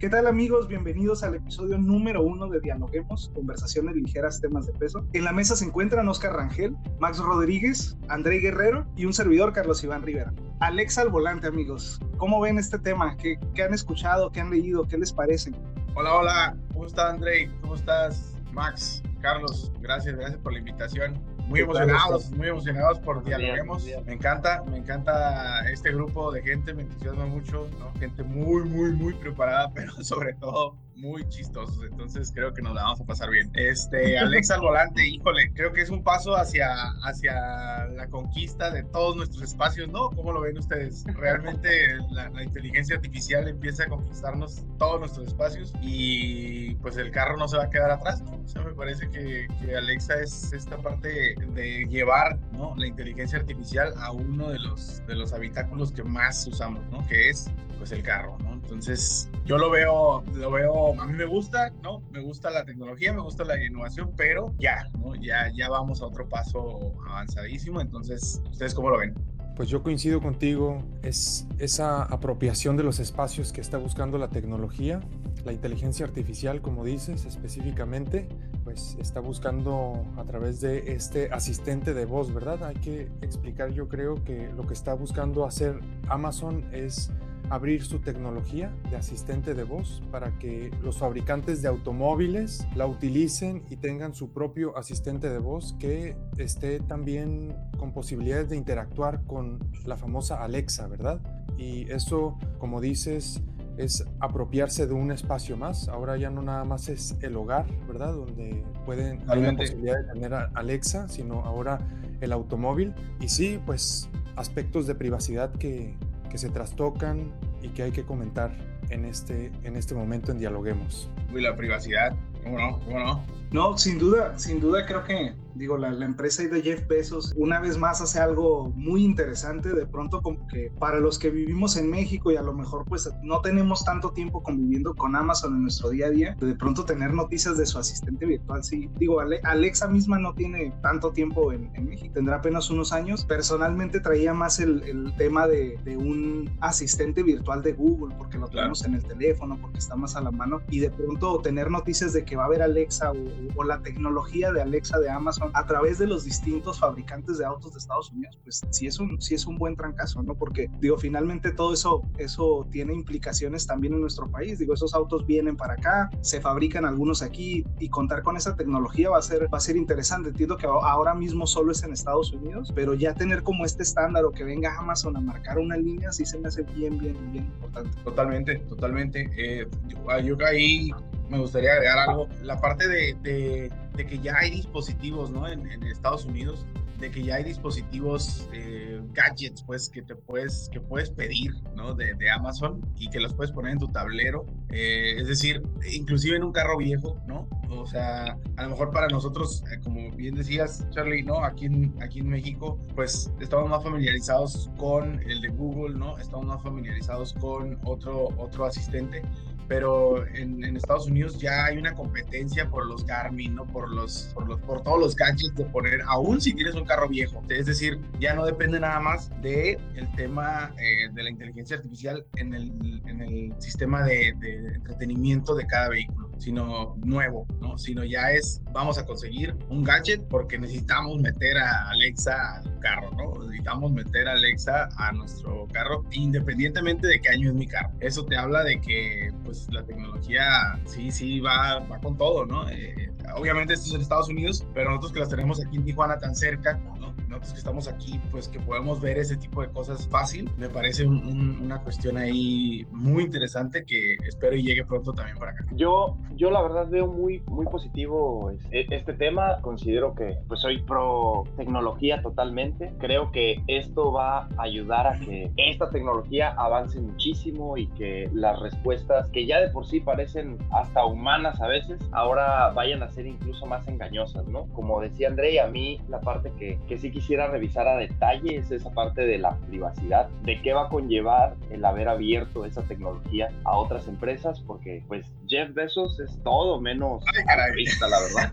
¿Qué tal amigos? Bienvenidos al episodio número uno de Dialoguemos, conversaciones ligeras, temas de peso. En la mesa se encuentran Oscar Rangel, Max Rodríguez, André Guerrero y un servidor Carlos Iván Rivera. Alexa al volante amigos, ¿cómo ven este tema? ¿Qué, qué han escuchado? ¿Qué han leído? ¿Qué les parece? Hola, hola, ¿cómo estás André? ¿Cómo estás Max? Carlos, gracias, gracias por la invitación muy emocionados, muy emocionados por Dialoguemos. Me encanta, me encanta este grupo de gente, me entusiasma mucho, ¿no? Gente muy, muy, muy preparada, pero sobre todo muy chistosos, entonces creo que nos la vamos a pasar bien. Este, Alexa al volante, híjole, creo que es un paso hacia, hacia la conquista de todos nuestros espacios, ¿no? ¿Cómo lo ven ustedes? Realmente la, inteligencia artificial empieza a conquistarnos todos nuestros espacios y pues el carro no se va a quedar atrás, ¿no? O sea, me parece que, que Alexa es esta parte de llevar, ¿no? La inteligencia artificial a uno de los, de los habitáculos que más usamos, ¿no? Que es pues el carro, ¿no? Entonces, yo lo veo, lo veo, a mí me gusta, ¿no? Me gusta la tecnología, me gusta la innovación, pero ya, ¿no? Ya, ya vamos a otro paso avanzadísimo, entonces, ¿ustedes cómo lo ven? Pues yo coincido contigo, es esa apropiación de los espacios que está buscando la tecnología, la inteligencia artificial, como dices específicamente, pues está buscando a través de este asistente de voz, ¿verdad? Hay que explicar, yo creo que lo que está buscando hacer Amazon es abrir su tecnología de asistente de voz para que los fabricantes de automóviles la utilicen y tengan su propio asistente de voz que esté también con posibilidades de interactuar con la famosa Alexa, ¿verdad? Y eso, como dices, es apropiarse de un espacio más. Ahora ya no nada más es el hogar, ¿verdad? Donde pueden hay la posibilidad de tener a Alexa, sino ahora el automóvil. Y sí, pues aspectos de privacidad que, que se trastocan y que hay que comentar en este, en este momento en Dialoguemos. Uy, la privacidad, ¿cómo no? ¿Cómo no? No, sin duda, sin duda creo que digo, la, la, empresa de Jeff Bezos una vez más hace algo muy interesante, de pronto como que para los que vivimos en México y a lo mejor pues no tenemos tanto tiempo conviviendo con Amazon en nuestro día a día, de pronto tener noticias de su asistente virtual, sí, digo, Alexa misma no tiene tanto tiempo en, México, tendrá apenas unos años, personalmente traía más el, el tema de, de, un asistente virtual de Google, porque lo tenemos en el teléfono, porque está más a la mano, y de pronto tener noticias de que va a haber Alexa o, o la tecnología de Alexa de Amazon a través de los distintos fabricantes de autos de Estados Unidos, pues sí es un, sí es un buen trancazo, ¿no? Porque digo, finalmente todo eso, eso tiene implicaciones también en nuestro país. Digo, esos autos vienen para acá, se fabrican algunos aquí y contar con esa tecnología va a ser, va a ser interesante. Entiendo que ahora mismo solo es en Estados Unidos, pero ya tener como este estándar o que venga Amazon a marcar una línea sí se me hace bien, bien, bien importante. Totalmente, totalmente. Eh, yo, yo ahí me gustaría agregar algo. La parte de, que ya hay dispositivos, ¿no? En, Estados Unidos, de que ya hay dispositivos, eh, gadgets, pues, que te puedes, que puedes pedir, ¿no? De, de Amazon y que los puedes poner en tu tablero. Eh, es decir, inclusive en un carro viejo, ¿no? O sea, a lo mejor para nosotros, eh, como bien decías, Charlie, ¿no? Aquí en, aquí en México, pues estamos más familiarizados con el de Google, ¿no? Estamos más familiarizados con otro, otro asistente pero en, Estados Unidos ya hay una competencia por los Garmin, ¿no? Por los, por los, por todos los gadgets de poner, aún si tienes un carro viejo. Es decir, ya no depende nada más de el tema eh, de la inteligencia artificial en el, en el sistema de entretenimiento de cada vehículo sino nuevo, ¿no? Sino ya es, vamos a conseguir un gadget porque necesitamos meter a Alexa al carro, ¿no? Necesitamos meter a Alexa a nuestro carro, independientemente de qué año es mi carro. Eso te habla de que, pues, la tecnología sí, sí va, va con todo, ¿no? Eh, obviamente esto es en Estados Unidos, pero nosotros que las tenemos aquí en Tijuana tan cerca, ¿no? Que estamos aquí, pues que podemos ver ese tipo de cosas fácil, me parece una cuestión ahí muy interesante que espero y llegue pronto también para acá. Yo, yo la verdad veo muy, muy positivo este, este tema, considero que pues soy pro tecnología totalmente, creo que esto va a ayudar a que esta tecnología avance muchísimo y que las respuestas que ya de por sí parecen hasta humanas a veces, ahora vayan a ser incluso más engañosas, ¿no? Como decía André, a mí la parte que, que sí quisiera revisar a detalle es esa parte de la privacidad, de qué va a conllevar el haber abierto esa tecnología a otras empresas, porque pues Jeff Bezos es todo menos Ay, la verdad.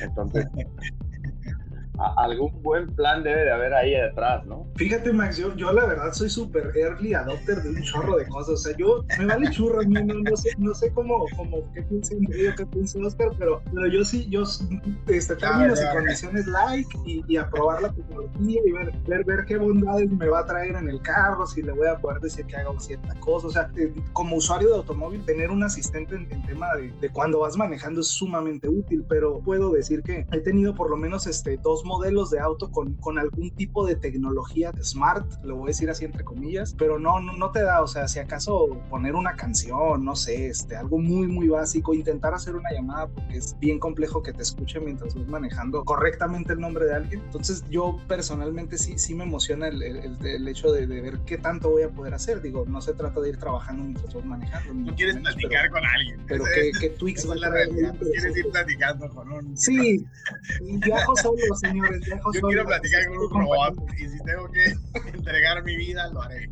Entonces, algún buen plan debe de haber ahí detrás, ¿no? Fíjate, Max, yo, yo la verdad soy súper early adopter de un chorro de cosas. O sea, yo me vale churro, no, no, sé, no sé cómo, cómo qué piensa André qué piensa Oscar, pero, pero yo sí, yo este, términos y condiciones like y, y, aprobar la tecnología y ver, ver, ver qué bondades me va a traer en el carro, si le voy a poder decir que haga cierta cosa. O sea, eh, como usuario de automóvil, tener un asistente en, tema de, de, cuando vas manejando es sumamente útil, pero puedo decir que he tenido por lo menos este, dos modelos de auto con, con algún tipo de tecnología smart, lo voy a decir así entre comillas, pero no, no, no te da, o sea, si acaso poner una canción, no sé, este, algo muy, muy básico, intentar hacer una llamada porque es bien complejo que te escuche mientras vas manejando correctamente el nombre de alguien. Entonces yo personalmente sí, sí me emociona el, el, el hecho de, de, ver qué tanto voy a poder hacer. Digo, no se trata de ir trabajando mientras vas manejando. No quieres platicar con alguien. Pero que Twix va a la realidad. quieres ir platicando con un... Sí, viajo solo, señores, Yo quiero platicar con un robot y si tengo que entregar mi vida, lo haré.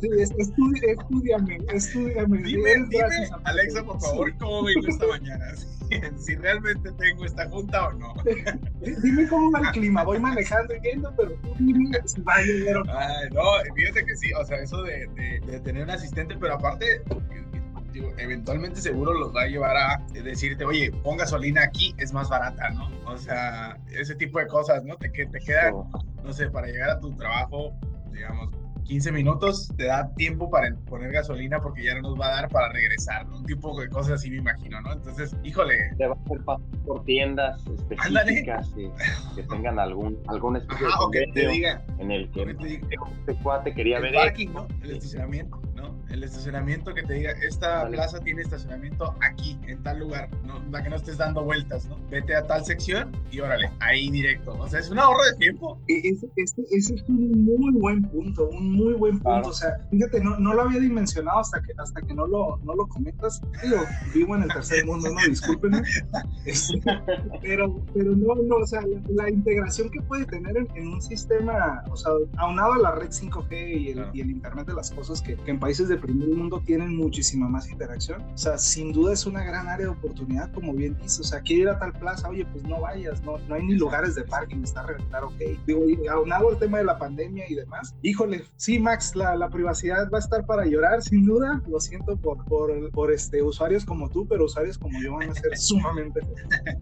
Sí, estudiame, estudiame. Dime, dime Alexa, por favor, ¿cómo vengo esta mañana? Si, realmente tengo esta junta o no. Dime cómo va el clima. Voy manejando y viendo, pero tú dime si va a llover o no, fíjate que sí, o sea, eso de, de, de tener un asistente, pero aparte, Digo, eventualmente seguro los va a llevar a decirte, oye, pon gasolina aquí, es más barata, ¿no? O sea, ese tipo de cosas, ¿no? Te, te quedan, no sé, para llegar a tu trabajo, digamos, 15 minutos te da tiempo para poner gasolina porque ya no nos va a dar para regresar, un tipo de cosas así me imagino, ¿no? Entonces, híjole. Te va a hacer por tiendas específicas que, que, tengan algún, algún especie Ajá, o que te diga, en el que este cuate quería el ver parking, ¿no? El estacionamiento, ¿no? El estacionamiento que te diga, esta plaza tiene estacionamiento aquí, en tal lugar, ¿no? Para que no estés dando vueltas, ¿no? Vete a tal sección y órale, ahí directo. O sea, es un ahorro de tiempo. E, ese, ese, ese es un muy buen punto, un muy buen punto. O sea, fíjate, no, no, lo había dimensionado hasta que, hasta que no, lo, no lo comentas. Digo, vivo en el tercer mundo, no, discúlpenme. Este, pero, pero no, no, o sea, la, la integración que puede tener en, en, un sistema, o sea, aunado a la red 5G y el, y el Internet de las cosas que, que, en países de primer mundo tienen muchísima más interacción. O sea, sin duda es una gran área de oportunidad, como bien dices. O sea, quiero ir a tal plaza, oye, pues no vayas, no, no hay ni lugares de parking, está reventar, ok. Digo, y aunado al tema de la pandemia y demás, híjole, sí, Max, la, la, privacidad va a estar para llorar, sin duda. Lo siento por, por, por, este, usuarios como tú, pero usuarios como yo van a ser sumamente.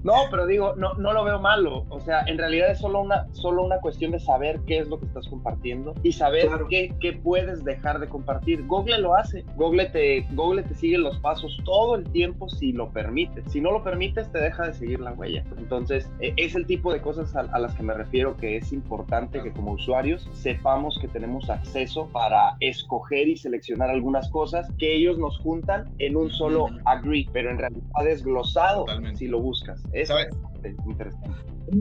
No, pero digo, no, no lo veo malo. O sea, en realidad es solo una, solo una cuestión de saber qué es lo que estás compartiendo y saber claro. qué, qué, puedes dejar de compartir. Google lo hace. Google te, Google te sigue los pasos todo el tiempo si lo permites. Si no lo permites, te deja de seguir la huella. Entonces, e, es el tipo de cosas a, a las que me refiero que es importante que como usuarios sepamos que tenemos acceso para escoger y seleccionar algunas cosas que ellos nos juntan en un solo agree, pero en realidad desglosado Totalmente. si lo buscas. Eso es interesante.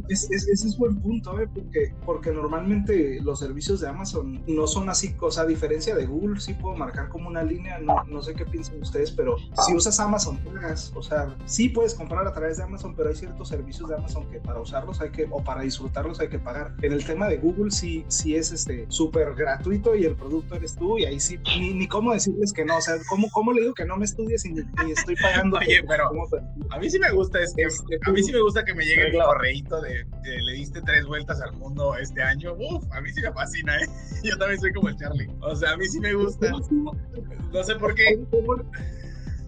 Es, es, ese es buen punto, ¿eh? porque, porque normalmente los servicios de Amazon no son así, o sea, a diferencia de Google, sí puedo marcar como una línea, no, no sé qué piensan ustedes, pero si usas Amazon, pagas, o sea, sí puedes comprar a través de Amazon, pero hay ciertos servicios de Amazon que para usarlos hay que, o para disfrutarlos hay que pagar. En el tema de Google sí, sí es este súper gratuito y el producto eres tú, y ahí sí, ni, ni cómo decirles que no, o sea, ¿cómo, cómo le digo que no me estudies y, y estoy pagando? Oye, pero a mí sí me gusta, este, a mí sí me gusta que me llegue el correíto de, de, le diste tres vueltas al mundo este año, uf, a mí sí me fascina, ¿eh? Yo también soy como el Charlie. O sea, a mí sí me gusta. No sé por qué.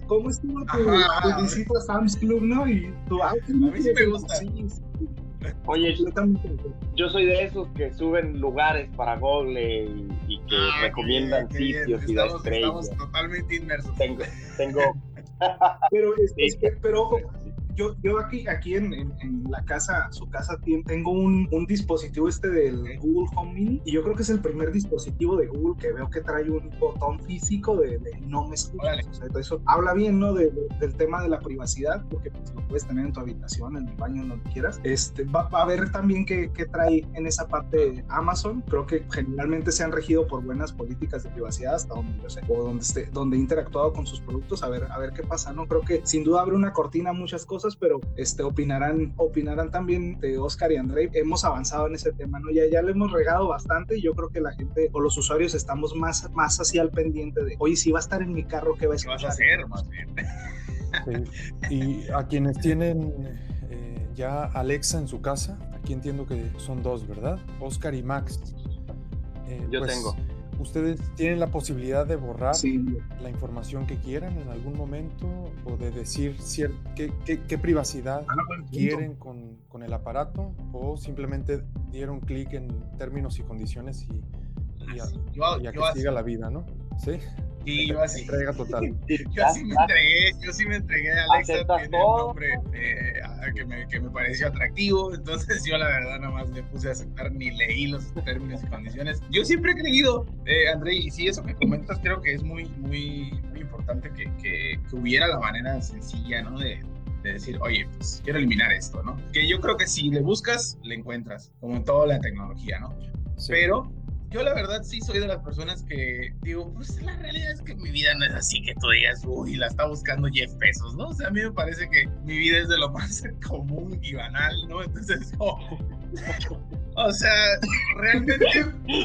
¿Cómo estuvo tu, ajá, tu visita a Sam's Club, no? Y tu A mí sí me gusta. Sí, sí. Oye, yo soy de esos que suben lugares para Google y, y que ah, recomiendan qué sitios qué bien. y da estrellas. Estamos totalmente inmersos. Tengo, tengo. pero, es, es que, pero ojo, yo, yo aquí, aquí en, en, en, la casa, su casa, tengo un, un, dispositivo este del Google Home Mini y yo creo que es el primer dispositivo de Google que veo que trae un botón físico de, de no me escuchas. O sea, eso habla bien, ¿no? De, de, del tema de la privacidad, porque pues, lo puedes tener en tu habitación, en el baño, donde quieras. Este, va, va a ver también qué, qué trae en esa parte Amazon. Creo que generalmente se han regido por buenas políticas de privacidad hasta donde yo sé, o donde, esté, donde he interactuado con sus productos, a ver, a ver qué pasa, ¿no? Creo que sin duda abre una cortina a muchas cosas pero este, opinarán, opinarán también de Oscar y André. Hemos avanzado en ese tema, ¿no? Ya, ya le hemos regado bastante y yo creo que la gente o los usuarios estamos más, más así al pendiente de, oye, si va a estar en mi carro, ¿qué va a escuchar? ¿Qué vas a hacer, más bien? Sí. Y a quienes tienen eh, ya Alexa en su casa, aquí entiendo que son dos, ¿verdad? Oscar y Max. Eh, Yo pues, tengo. ¿Ustedes tienen la posibilidad de borrar la información que quieran en algún momento o de decir qué, qué, privacidad ah, quieren con, con, el aparato o simplemente dieron clic en términos y condiciones y, y, a, que siga la vida, ¿no? Sí. Sí, yo así. Entrega total. yo sí me entregué, yo sí me entregué a Alexa, tiene el nombre eh, que, me, que me pareció atractivo, entonces yo la verdad nada más le puse a aceptar ni leí los términos y condiciones. Yo siempre he creído, eh, André, y sí, eso que comentas creo que es muy, muy, muy importante que, que, que hubiera la manera sencilla, ¿no? De, de decir, oye, pues quiero eliminar esto, ¿no? Que yo creo que si le buscas, le encuentras, como en toda la tecnología, ¿no? Pero yo la verdad sí soy de las personas que digo, pues la realidad es que mi vida no es así que tú digas, uy, la está buscando Jeff pesos, ¿no? O sea, a mí me parece que mi vida es de lo más común y banal, ¿no? Entonces, o sea, realmente,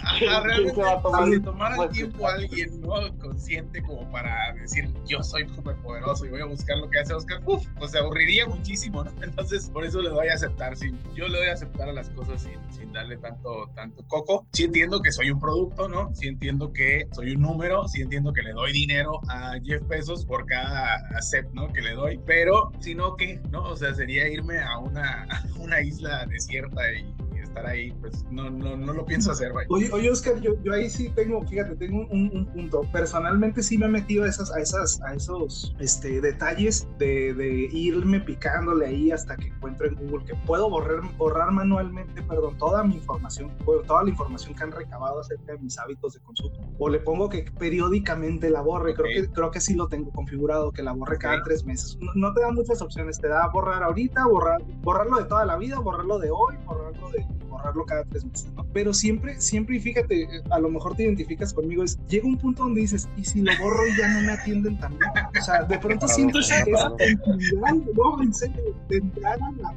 ajá, realmente, si tomara el tiempo a alguien, ¿no? Consciente como para decir, yo soy súper poderoso y voy a buscar lo que hace Oscar, uff, pues se aburriría muchísimo, ¿no? Entonces, por eso le doy a aceptar, sí, yo le doy a aceptar a las cosas sin, sin darle tanto, tanto coco. Sí entiendo que soy un producto, ¿no? Sí entiendo que soy un número, sí entiendo que le doy dinero a Jeff pesos por cada accept, ¿no? Que le doy, pero si no, ¿qué? ¿No? O sea, sería irme a una, a una isla desierta y estar ahí, pues no, no, no lo pienso hacer, Oye, oye, Oscar, yo, yo ahí sí tengo, fíjate, tengo un, un, punto. Personalmente sí me he metido a, esas, a, esas, a esos este, detalles de, de, irme picándole ahí hasta que encuentro en Google que puedo borrar, borrar manualmente, perdón, toda mi información, toda la información que han recabado acerca de mis hábitos de consumo. O le pongo que periódicamente la borre. Creo, que, creo que sí lo tengo configurado, que la borre cada tres meses. No, no, te da muchas opciones, te da borrar ahorita, borrar, borrarlo de toda la vida, borrarlo de hoy, borrarlo de borrarlo cada tres meses, ¿no? Pero siempre, siempre, y fíjate, a lo mejor te identificas conmigo, es, llega un punto donde dices, ¿y si lo borro y ya no me atienden también? O sea, de pronto siento esa, esa no, en serio, entrar a la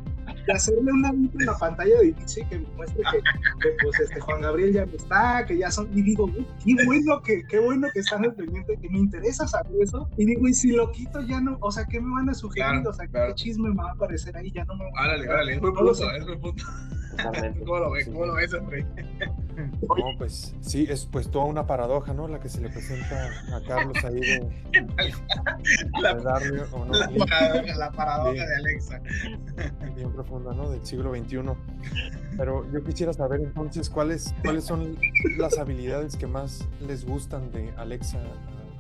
de hacerle una en la pantalla de Inicio que me muestre que, pues este Juan Gabriel ya no está, que ya son, y digo, qué bueno que, qué bueno que están al pendiente, que me interesa saber eso, y digo, y si lo quito ya no, o sea, ¿qué me van a sugerir? o sea, ¿qué chisme me va a aparecer ahí? Ya no me va a Árale, árale, es muy punto, es muy punto. ¿Cómo lo ves? ¿Cómo lo ves, André? No, pues sí, es pues toda una paradoja, ¿no? La que se le presenta a Carlos ahí de, la, darle, o no, la, paradoja, la paradoja de, Alexa. Bien profunda, ¿no? Del siglo XXI. Pero yo quisiera saber entonces cuáles, cuáles son las habilidades que más les gustan de Alexa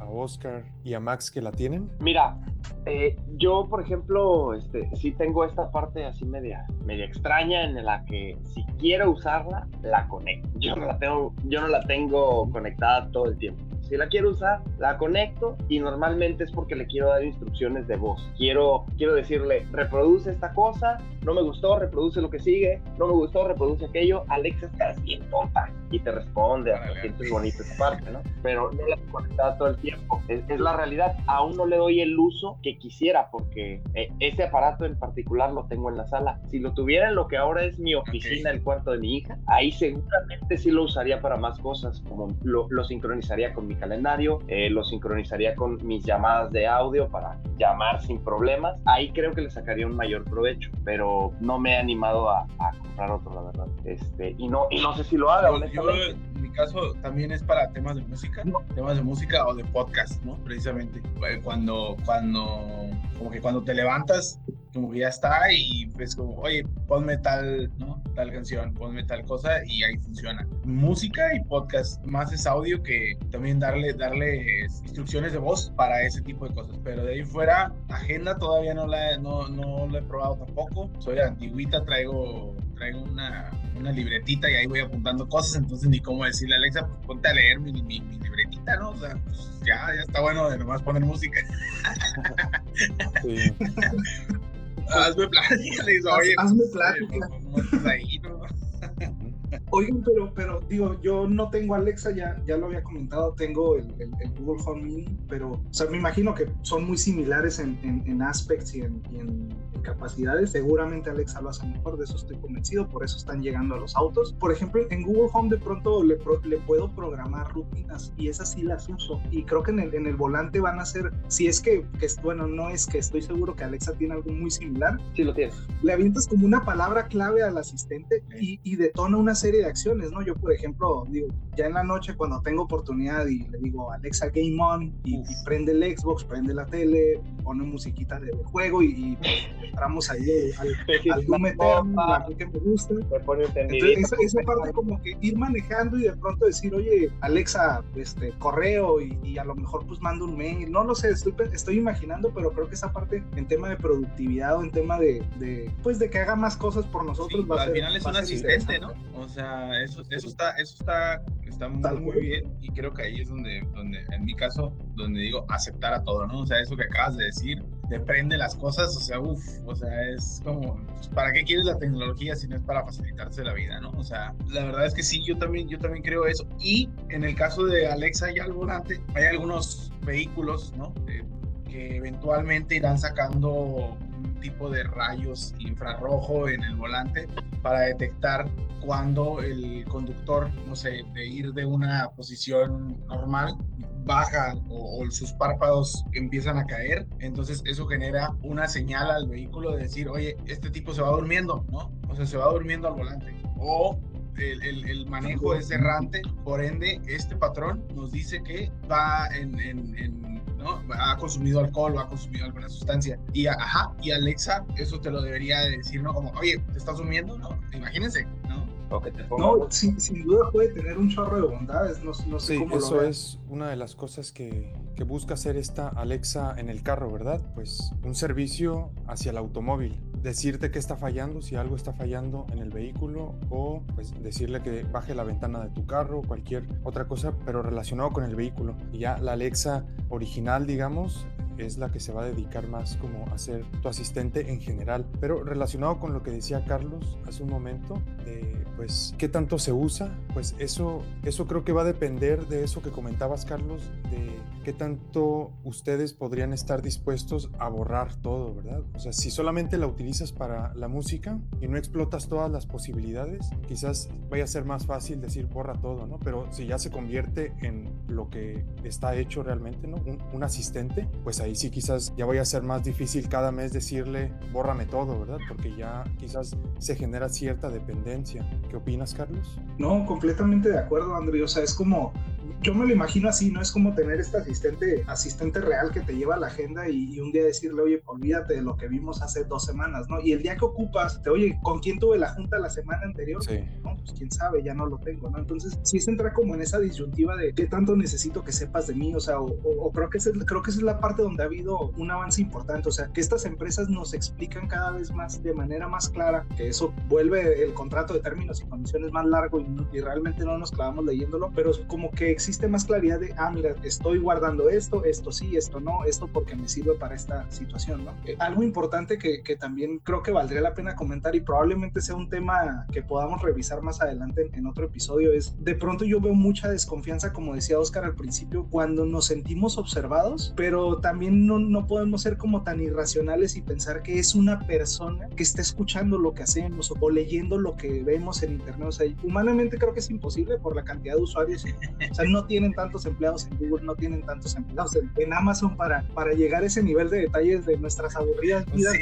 Oscar y a Max que la tienen? Mira, eh, yo por ejemplo, este, sí tengo esta parte así media, extraña en la que si quiero usarla, la conecto. Yo no la tengo, yo no la tengo conectada todo el tiempo. Si la quiero usar, la conecto y normalmente es porque le quiero dar instrucciones de voz. Quiero, quiero decirle, reproduce esta cosa, no me gustó, reproduce lo que sigue, no me gustó, reproduce aquello. Alexa está bien tonta y te responde, hasta sientes bonito esa parte, ¿no? Pero no la conectada todo el tiempo. Es, la realidad. Aún no le doy el uso que quisiera porque eh, ese aparato en particular lo tengo en la sala. Si lo tuviera en lo que ahora es mi oficina, el cuarto de mi hija, ahí seguramente sí lo usaría para más cosas, como lo, lo sincronizaría con mi calendario, eh, lo sincronizaría con mis llamadas de audio para llamar sin problemas. Ahí creo que le sacaría un mayor provecho, pero no me he animado a, comprar otro, la verdad. Este, y, no, y no sé si lo haga, yo, en mi caso también es para temas de música, temas de música o de podcast, ¿no? Precisamente. Cuando, cuando, como que cuando te levantas como que ya está y es como, oye, ponme tal, ¿no? Tal canción, ponme tal cosa y ahí funciona. Música y podcast, más es audio que también darle, darle instrucciones de voz para ese tipo de cosas. Pero de ahí fuera, agenda todavía no la, no, no la he probado tampoco. Soy antiguita, traigo, traigo una, una libretita y ahí voy apuntando cosas, entonces ni cómo decirle a Alexa, pues ponte a leer mi, mi, libretita, ¿no? O sea, pues, ya, ya está bueno de nomás poner música. Sí. hazme plática, le digo, oye, hazme. Oigan, pero, pero digo, yo no tengo Alexa, ya, ya lo había comentado, tengo el, el, Google Home Mini, pero, o sea, me imagino que son muy similares en, en, aspects y en, capacidades, seguramente Alexa lo hace mejor, de eso estoy convencido, por eso están llegando a los autos. Por ejemplo, en Google Home de pronto le, le puedo programar rutinas y esas sí las uso. Y creo que en el, en el volante van a ser, si es que, que, bueno, no es que estoy seguro que Alexa tiene algo muy similar. Sí, lo tiene. Le avientas como una palabra clave al asistente y, y detona una serie de acciones, ¿no? Yo, por ejemplo, digo, ya en la noche cuando tengo oportunidad y le digo Alexa Game On y, prende el Xbox, prende la tele, pone musiquita de juego y, entramos ahí al, al Doom Eterno, la que me gusta. Entonces, esa, parte como que ir manejando y de pronto decir, oye, Alexa, este, correo y, a lo mejor pues mando un mail, no lo sé, estoy, estoy imaginando, pero creo que esa parte en tema de productividad o en tema de, de pues de que haga más cosas por nosotros va a ser, Al final es un asistente, ¿no? O sea, eso, eso está, eso está, está muy, muy bien y creo que ahí es donde, donde, en mi caso, donde digo aceptar a todo, ¿no? O sea, eso que acabas de decir, depende las cosas, o sea, uff, o sea, es como, ¿para qué quieres la tecnología si no es para facilitarse la vida, ¿no? O sea, la verdad es que sí, yo también, yo también creo eso. Y en el caso de Alexa y al volante, hay algunos vehículos, ¿no? que eventualmente irán sacando tipo de rayos infrarrojo en el volante para detectar cuando el conductor, no sé, de ir de una posición normal baja o, sus párpados empiezan a caer, entonces eso genera una señal al vehículo de decir, oye, este tipo se va durmiendo, ¿no? O sea, se va durmiendo al volante. O el, el, manejo es errante, por ende, este patrón nos dice que va en, en, ¿no? Ha consumido alcohol o ha consumido alguna sustancia. Y, ajá, y Alexa, eso te lo debería decir, ¿no? Como, oye, ¿te estás durmiendo? ¿No? Imagínense, ¿no? no, sin, duda puede tener un chorro de bondades. No, no sé sí, cómo eso es una de las cosas que, que, busca hacer esta Alexa en el carro, ¿verdad? Pues un servicio hacia el automóvil. Decirte que está fallando, si algo está fallando en el vehículo, o pues decirle que baje la ventana de tu carro, cualquier otra cosa, pero relacionado con el vehículo. Y ya la Alexa original, digamos, es la que se va a dedicar más como a ser tu asistente en general. Pero relacionado con lo que decía Carlos hace un momento, pues qué tanto se usa, pues eso, eso creo que va a depender de eso que comentabas Carlos, de qué tanto ustedes podrían estar dispuestos a borrar todo, ¿verdad? O sea, si solamente la utilizas para la música y no explotas todas las posibilidades, quizás vaya a ser más fácil decir borra todo, ¿no? Pero si ya se convierte en lo que está hecho realmente, ¿no? Un, asistente, pues ahí ahí sí quizás ya vaya a ser más difícil cada mes decirle, bórrame todo, ¿verdad? Porque ya quizás se genera cierta dependencia. ¿Qué opinas, Carlos? No, completamente de acuerdo, André. O sea, es como, yo me lo imagino así, ¿no? Es como tener este asistente, asistente real que te lleva la agenda y, un día decirle, oye, olvídate de lo que vimos hace dos semanas, ¿no? Y el día que ocupas, te oye, ¿con quién tuve la junta la semana anterior? Sí. No, pues quién sabe, ya no lo tengo, ¿no? Entonces, sí se entra como en esa disyuntiva de qué tanto necesito que sepas de mí, o sea, o, creo, que esa, creo que esa es la parte donde ha habido un avance importante, o sea, que estas empresas nos explican cada vez más de manera más clara, que eso vuelve el contrato de términos y condiciones más largo y, y realmente no nos clavamos leyéndolo, pero como que existe más claridad de, ah, mira, estoy guardando esto, esto sí, esto no, esto porque me sirve para esta situación, ¿no? Eh, algo importante que, que, también creo que valdría la pena comentar y probablemente sea un tema que podamos revisar más adelante en, otro episodio es, de pronto yo veo mucha desconfianza, como decía Oscar al principio, cuando nos sentimos observados, pero también no, no podemos ser como tan irracionales y pensar que es una persona que está escuchando lo que hacemos o, leyendo lo que vemos en internet. O sea, humanamente creo que es imposible por la cantidad de usuarios. O sea, no tienen tantos empleados en Google, no tienen tantos empleados en, Amazon para, para llegar a ese nivel de detalles de nuestras aburridas vidas,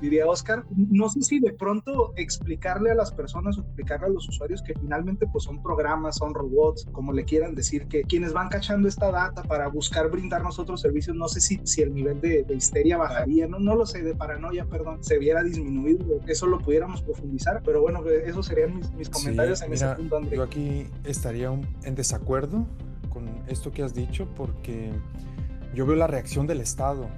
diría, Oscar. No sé si de pronto explicarle a las personas o explicarle a los usuarios que finalmente pues son programas, son robots, como le quieran decir, que quienes van cachando esta data para buscar brindarnos otros servicios, no sé si, si el nivel de, histeria bajaría, no, no lo sé, de paranoia, perdón, se viera disminuido, eso lo pudiéramos profundizar, pero bueno, esos serían mis, mis comentarios en ese punto, André. Yo aquí estaría en desacuerdo con esto que has dicho porque yo veo la reacción del Estado,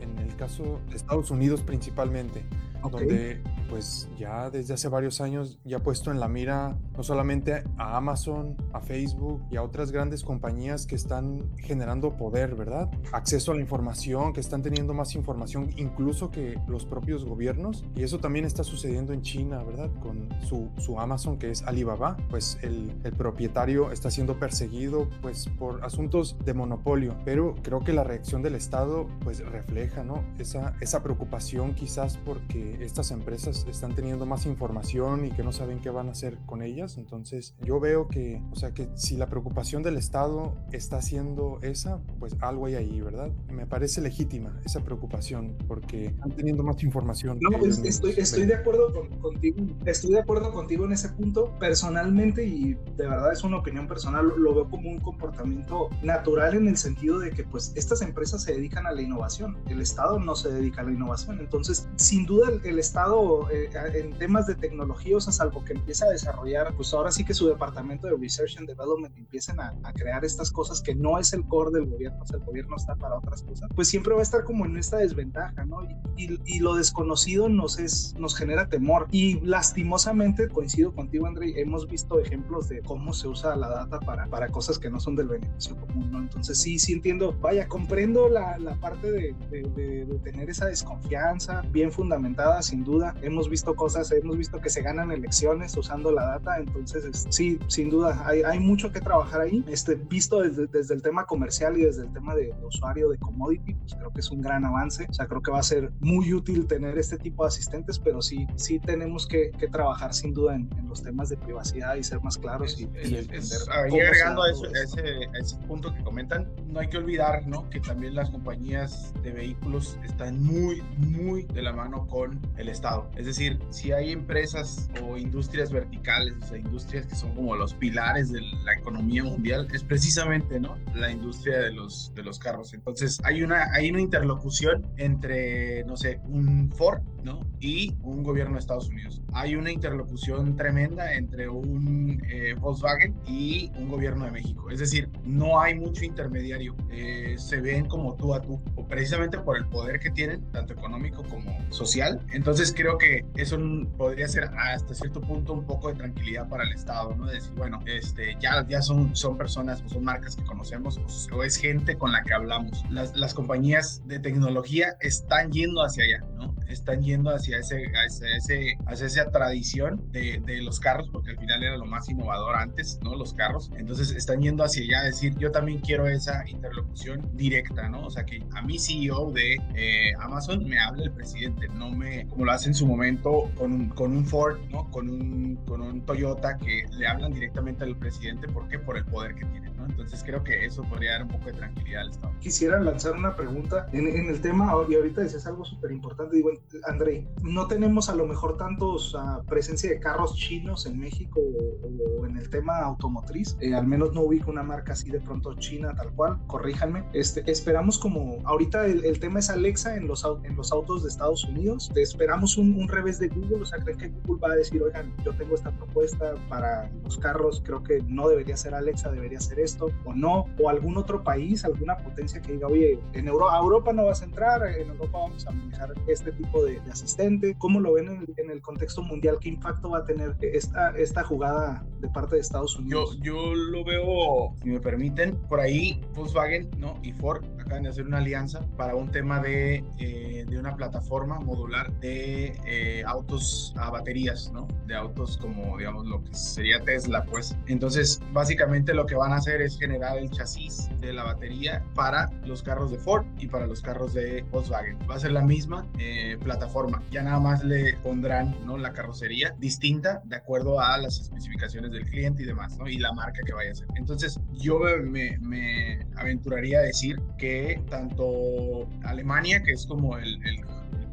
en el caso de Estados Unidos principalmente, donde pues ya desde hace varios años ya ha puesto en la mira no solamente a Amazon, a Facebook y a otras grandes compañías que están generando poder, ¿verdad? Acceso a la información, que están teniendo más información incluso que los propios gobiernos. Y eso también está sucediendo en China, ¿verdad? Con su, su Amazon, que es Alibaba, pues el, el propietario está siendo perseguido pues por asuntos de monopolio. Pero creo que la reacción del Estado pues refleja, ¿no? Esa, esa preocupación quizás porque estas empresas están teniendo más información y que no saben qué van a hacer con ellas. Entonces yo veo que, o sea, que si la preocupación del Estado está siendo esa, pues algo hay ahí, ¿verdad? Me parece legítima esa preocupación porque están teniendo más información. No, pues, estoy, estoy de acuerdo contigo, estoy de acuerdo contigo en ese punto personalmente y de verdad es una opinión personal, lo veo como un comportamiento natural en el sentido de que pues estas empresas se dedican a la innovación, el Estado no se dedica a la innovación, entonces sin duda el, Estado eh, en temas de tecnología, o sea, salvo que empiece a desarrollar, pues ahora sí que su departamento de Research and Development empiecen a, a crear estas cosas que no es el core del gobierno, o sea, el gobierno está para otras cosas, pues siempre va a estar como en esta desventaja, ¿no? Y, y, lo desconocido nos, es, nos genera temor. Y lastimosamente, coincido contigo, André, hemos visto ejemplos de cómo se usa la data para, para cosas que no son del beneficio común, ¿no? Entonces sí, sí entiendo, vaya, comprendo la, la parte de, de, de, tener esa desconfianza bien fundamentada, sin duda. Hemos visto cosas, hemos visto que se ganan elecciones usando la data, entonces sí, sin duda, hay, hay mucho que trabajar ahí. Este, visto desde, desde el tema comercial y desde el tema de, usuario de commodity, pues creo que es un gran avance. O sea, creo que va a ser muy útil tener este tipo de asistentes, pero sí, sí tenemos que, que trabajar sin duda en, en, los temas de privacidad y ser más claros y, es, y entender. Es, ahí agregando a, eso, ese, a ese punto que comentan, no hay que olvidar ¿no? que también las compañías de vehículos están muy, muy de la mano con el Estado. Es decir, si hay empresas o industrias verticales, o sea, industrias que son como los pilares de la economía mundial, es precisamente ¿no? la industria de los, de los carros. Entonces, hay una, hay una interlocución entre, no sé, un Ford ¿no? y un gobierno de Estados Unidos. Hay una interlocución tremenda entre un eh, Volkswagen y un gobierno de México. Es decir, no hay mucho intermediario. Eh, se ven como tú a tú, precisamente por el poder que tienen, tanto económico como social. Entonces, creo que eso podría ser hasta cierto punto un poco de tranquilidad para el Estado, ¿no? decir, bueno, este, ya, ya son, son personas o son marcas que conocemos o, es gente con la que hablamos. Las, las compañías de tecnología están yendo hacia allá, ¿no? Están yendo hacia, ese, hacia, ese, hacia esa tradición de, de, los carros, porque al final era lo más innovador antes, ¿no? Los carros. Entonces están yendo hacia allá decir, yo también quiero esa interlocución directa, ¿no? O sea, que a mi CEO de eh, Amazon me hable el presidente, no me, como lo hace en su momento con un, con un Ford, ¿no? Con un, con un Toyota que le hablan directamente al presidente, ¿por qué? Por el poder que tiene. Entonces creo que eso podría dar un poco de tranquilidad al Estado. Quisiera lanzar una pregunta en, en el tema, y ahorita dices algo súper importante, digo, André, no tenemos a lo mejor tantos uh, presencia de carros chinos en México o, o en el tema automotriz, eh, al menos no ubico una marca así de pronto china tal cual, corríjanme, este, esperamos como, ahorita el, el tema es Alexa en los, en los autos de Estados Unidos, esperamos un, un revés de Google, o sea, creen que Google va a decir, oigan, yo tengo esta propuesta para los carros, creo que no debería ser Alexa, debería ser esto o no, o algún otro país, alguna potencia que diga, oye, en Euro Europa no vas a entrar, en Europa vamos a manejar este tipo de, de asistente. ¿Cómo lo ven en el, en el, contexto mundial? ¿Qué impacto va a tener esta, esta jugada de parte de Estados Unidos? Yo, yo lo veo, si me permiten, por ahí Volkswagen ¿no? y Ford acaban de hacer una alianza para un tema de, eh, de una plataforma modular de eh, autos a baterías, ¿no? De autos como, digamos, lo que sería Tesla, pues. Entonces, básicamente lo que van a hacer es generar el chasis de la batería para los carros de Ford y para los carros de Volkswagen. Va a ser la misma eh, plataforma, ya nada más le pondrán ¿no? la carrocería distinta de acuerdo a las especificaciones del cliente y demás, ¿no? y la marca que vaya a ser. Entonces, yo me, me aventuraría a decir que tanto Alemania, que es como el, el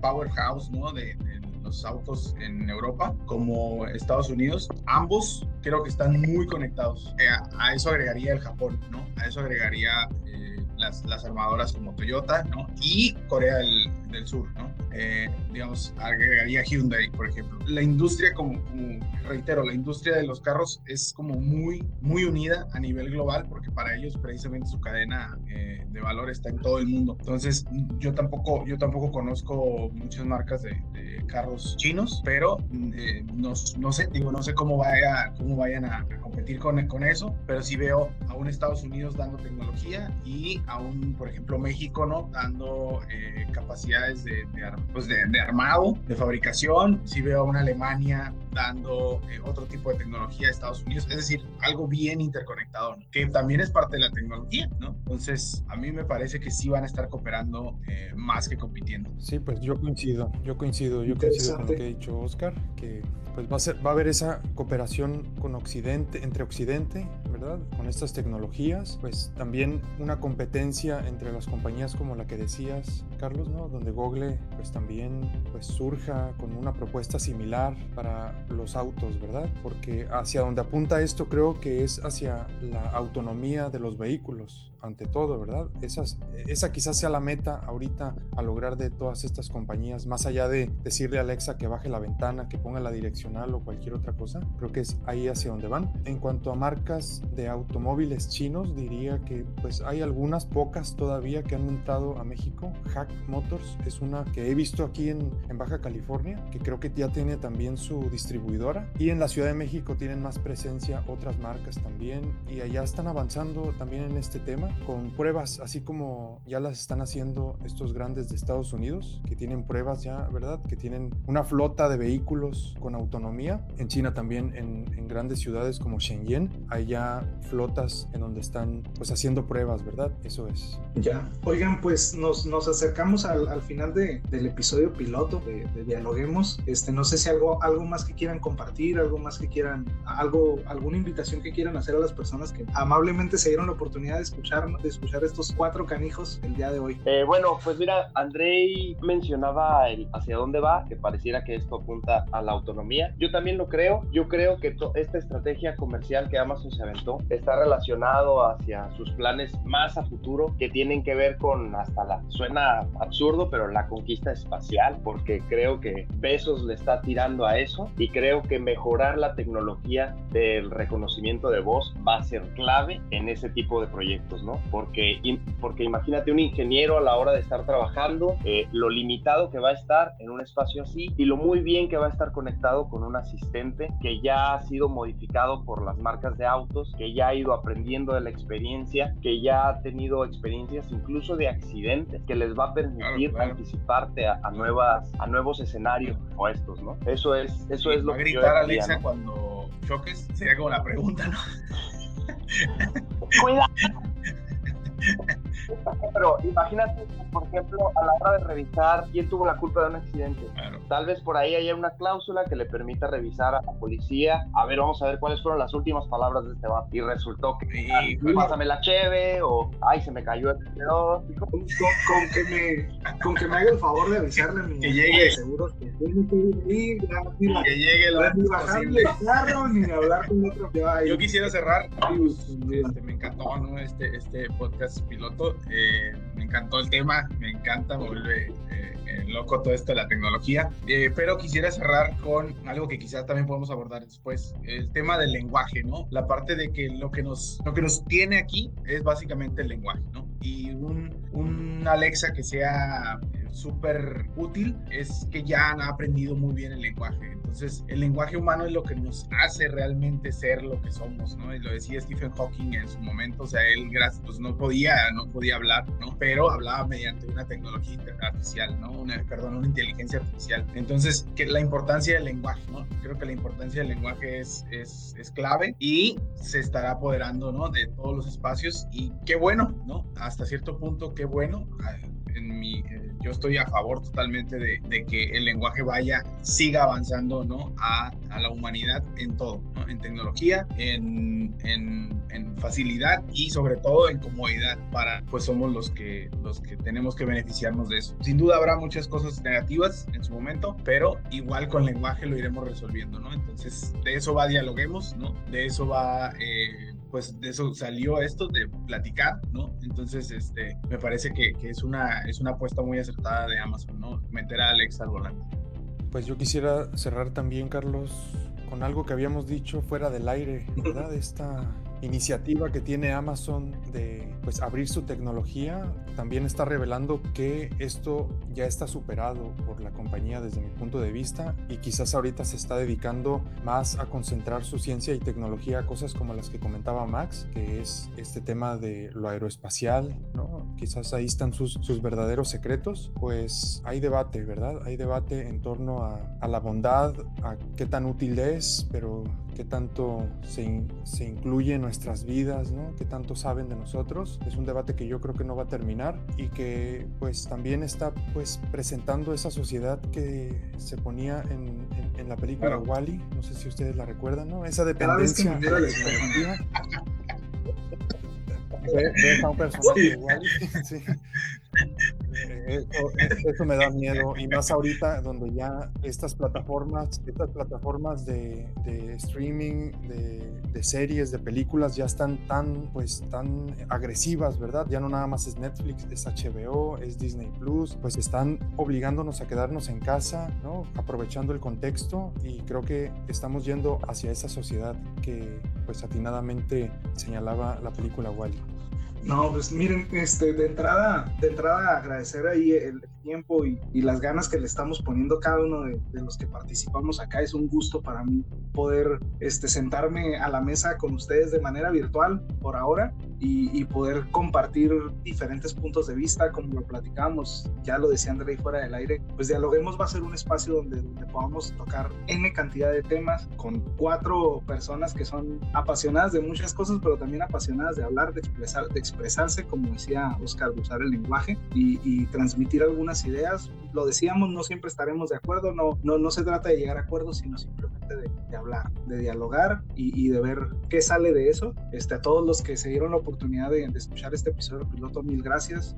powerhouse ¿no? de, de los autos en Europa como Estados Unidos, ambos creo que están muy conectados. Eh, a eso agregaría el Japón, ¿no? A eso agregaría eh, las, las, armadoras como Toyota, ¿no? Y Corea del, del, Sur, ¿no? Eh, digamos, agregaría Hyundai, por ejemplo. La industria, como, reitero, la industria de los carros es como muy, muy unida a nivel global, porque para ellos precisamente su cadena eh, de valor está en todo el mundo. Entonces, yo tampoco, yo tampoco conozco muchas marcas de, carros chinos, pero eh, no, no, sé, digo, no sé cómo, vaya, cómo vayan a, competir con, con eso, pero sí veo a un Estados Unidos dando tecnología y a un, por ejemplo, México, ¿no? Dando eh, capacidades de, pues de, armado, de fabricación. Sí veo a una Alemania dando eh, otro tipo de tecnología a Estados Unidos. Es decir, algo bien interconectado, que también es parte de la tecnología, ¿no? Entonces, a mí me parece que sí van a estar cooperando eh, más que compitiendo. Sí, pues yo coincido, yo coincido, yo coincido con lo que ha dicho Oscar, que pues va a, ser, va a haber esa cooperación con Occidente, entre Occidente, ¿verdad? Con estas tecnologías, pues también una competencia entre las compañías como la que decías, Carlos, ¿no? Donde Google pues también pues surja con una propuesta similar para los autos, ¿verdad? Porque hacia donde apunta esto creo que es hacia la autonomía de los vehículos ante todo, ¿verdad? Esas, esa quizás sea la meta ahorita a lograr de todas estas compañías, más allá de decirle a Alexa que baje la ventana, que ponga la o cualquier otra cosa, creo que es ahí hacia donde van. En cuanto a marcas de automóviles chinos, diría que pues hay algunas pocas todavía que han entrado a México. Hack Motors es una que he visto aquí en, en Baja California, que creo que ya tiene también su distribuidora. Y en la Ciudad de México tienen más presencia otras marcas también y allá están avanzando también en este tema con pruebas, así como ya las están haciendo estos grandes de Estados Unidos, que tienen pruebas ya, ¿verdad? Que tienen una flota de vehículos con autonomía. En China también, en, grandes ciudades como Shenzhen, hay ya flotas en donde están pues haciendo pruebas, ¿verdad? Eso es. Ya. Oigan, pues nos, nos acercamos al, al final de, del episodio piloto de, Dialoguemos. Este, no sé si algo, algo más que quieran compartir, algo más que quieran, algo, alguna invitación que quieran hacer a las personas que amablemente se dieron la oportunidad de escuchar de escuchar estos cuatro canijos el día de hoy? Eh, bueno, pues mira, Andrei mencionaba el hacia dónde va, que pareciera que esto apunta a la autonomía. Yo también lo creo. Yo creo que esta estrategia comercial que Amazon se aventó está relacionado hacia sus planes más a futuro que tienen que ver con hasta la suena absurdo, pero la conquista espacial, porque creo que Besos le está tirando a eso y creo que mejorar la tecnología del reconocimiento de voz va a ser clave en ese tipo de proyectos, ¿no? porque, porque imagínate un ingeniero a la hora de estar trabajando, eh, lo limitado que va a estar en un espacio así y lo muy bien que va a estar conectado con un asistente que ya ha sido modificado por las marcas de autos, que ya ha ido aprendiendo de la experiencia, que ya ha tenido experiencias incluso de accidentes, que les va a permitir anticiparte a, nuevas, a nuevos escenarios o estos, ¿no? Eso es, eso es lo que gritar Alexa cuando choques sería como la pregunta, ¿no? Cuidado. Pero imagínate, por ejemplo, a la hora de revisar quién tuvo la culpa de un accidente. Tal vez por ahí haya una cláusula que le permita revisar a la policía. A ver, vamos a ver cuáles fueron las últimas palabras de este vato. Y resultó que, sí, pásame la cheve, o ay, se me cayó el tenedor. Con, con, que me, con que me haga el favor de avisarle a mi que llegue. seguro que tiene que ir, que llegue. Carro, ni hablar con otro Yo quisiera cerrar. Este, me encantó ¿no? este, este podcast piloto. Eh, me encantó el tema, me encanta, me vuelve eh, eh, loco todo esto de la tecnología. pero quisiera cerrar con algo que quizás también podemos abordar después, el tema del lenguaje, ¿no? La parte de que lo que nos, lo que nos tiene aquí es básicamente el lenguaje, ¿no? Y un, un Alexa que sea súper útil es que ya han aprendido muy bien el lenguaje. Entonces, el lenguaje humano es lo que nos hace realmente ser lo que somos, ¿no? Y lo decía Stephen Hawking en su momento, o sea, él pues no podía, no podía hablar, ¿no? Pero hablaba mediante una tecnología artificial, ¿no? Una, perdón, una inteligencia artificial. Entonces, que la importancia del lenguaje, ¿no? Creo que la importancia del lenguaje es, es, es clave y se estará apoderando, ¿no? De todos los espacios y qué bueno, ¿no? Hasta cierto punto, qué bueno en mi, eh, yo estoy a favor totalmente de, de, que el lenguaje vaya, siga avanzando, ¿no? A, a la humanidad en todo, ¿no? En tecnología, en, en, en, facilidad y sobre todo en comodidad para, pues somos los que, los que tenemos que beneficiarnos de eso. Sin duda habrá muchas cosas negativas en su momento, pero igual con lenguaje lo iremos resolviendo, ¿no? Entonces, de eso va Dialoguemos, ¿no? De eso va... Eh, pues de eso salió esto de platicar, ¿no? Entonces, este, me parece que, que es, una, es una apuesta muy acertada de Amazon, ¿no? Meter a Alex al volante. Pues yo quisiera cerrar también, Carlos, con algo que habíamos dicho fuera del aire, ¿verdad? Esta iniciativa que tiene Amazon de pues abrir su tecnología también está revelando que esto ya está superado por la compañía desde mi punto de vista y quizás ahorita se está dedicando más a concentrar su ciencia y tecnología a cosas como las que comentaba Max, que es este tema de lo aeroespacial, ¿no? Quizás ahí están sus, sus verdaderos secretos, pues hay debate, ¿verdad? Hay debate en torno a, a la bondad, a qué tan útil es, pero qué tanto se, se incluye en nuestras vidas, ¿no? qué tanto saben de nosotros. Es un debate que yo creo que no va a terminar y que pues también está pues presentando esa sociedad que se ponía en, en, en la película Claro. Wally, no sé si ustedes la recuerdan, ¿no? Esa dependencia. Cada vez que me ves a un personaje de Wall-E, sí. Eh, Eso, eso me da miedo y más ahorita donde ya estas plataformas, estas plataformas de, de streaming, de, de series, de películas ya están tan, pues, tan agresivas, ¿verdad? Ya no nada más es Netflix, es HBO, es Disney Plus, pues están obligándonos a quedarnos en casa, ¿no? Aprovechando el contexto y creo que estamos yendo hacia esa sociedad que, pues, atinadamente señalaba la película Wally. No, pues miren, este, de entrada, de entrada agradecer ahí el tiempo y, y las ganas que le estamos poniendo cada uno de, de, los que participamos acá. Es un gusto para mí poder este, sentarme a la mesa con ustedes de manera virtual por ahora y, y poder compartir diferentes puntos de vista, como lo platicamos, ya lo decía André fuera del aire, pues Dialoguemos va a ser un espacio donde, donde podamos tocar N cantidad de temas con cuatro personas que son apasionadas de muchas cosas, pero también apasionadas de hablar, de expresar, de expresarse, como decía Oscar, de usar el lenguaje y, y, transmitir algunas ideas. Lo decíamos, no siempre estaremos de acuerdo, no, no, no se trata de llegar a acuerdos, sino simplemente de, hablar, de dialogar y, y, de ver qué sale de eso. Este, a todos los que se dieron la oportunidad de, de escuchar este episodio piloto, mil gracias.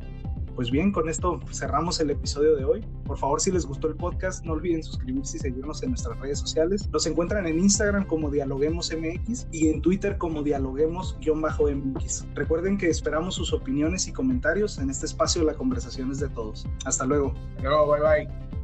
Pues bien, con esto cerramos el episodio de hoy. Por favor, si les gustó el podcast, no olviden suscribirse y seguirnos en nuestras redes sociales. Nos encuentran en Instagram como Dialoguemos MX y en Twitter como Dialoguemos-MX. Recuerden que esperamos sus opiniones y comentarios en este espacio de la conversación es de todos. Hasta luego. Hasta luego, bye bye.